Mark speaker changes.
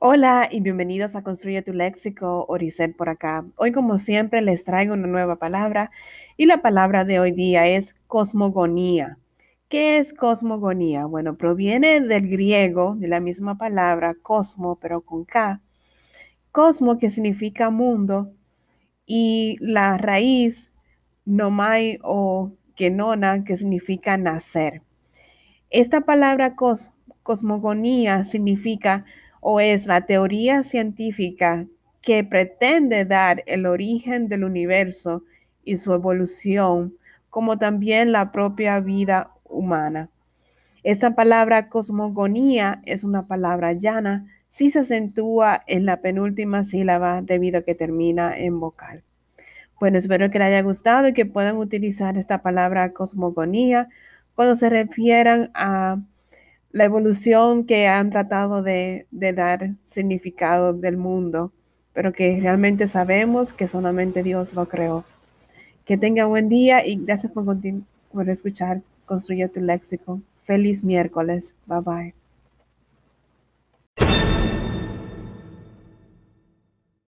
Speaker 1: Hola y bienvenidos a Construye tu Léxico, Oricel por acá. Hoy, como siempre, les traigo una nueva palabra y la palabra de hoy día es cosmogonía. ¿Qué es cosmogonía? Bueno, proviene del griego, de la misma palabra cosmo, pero con K. Cosmo, que significa mundo, y la raíz nomai o genona, que significa nacer. Esta palabra cosmogonía significa o es la teoría científica que pretende dar el origen del universo y su evolución, como también la propia vida humana. Esta palabra cosmogonía es una palabra llana si se acentúa en la penúltima sílaba debido a que termina en vocal. Bueno, espero que les haya gustado y que puedan utilizar esta palabra cosmogonía cuando se refieran a la evolución que han tratado de, dar significado del mundo, pero que realmente sabemos que solamente Dios lo creó. Que tenga buen día y gracias por, por escuchar Construye tu léxico. Feliz miércoles. Bye bye.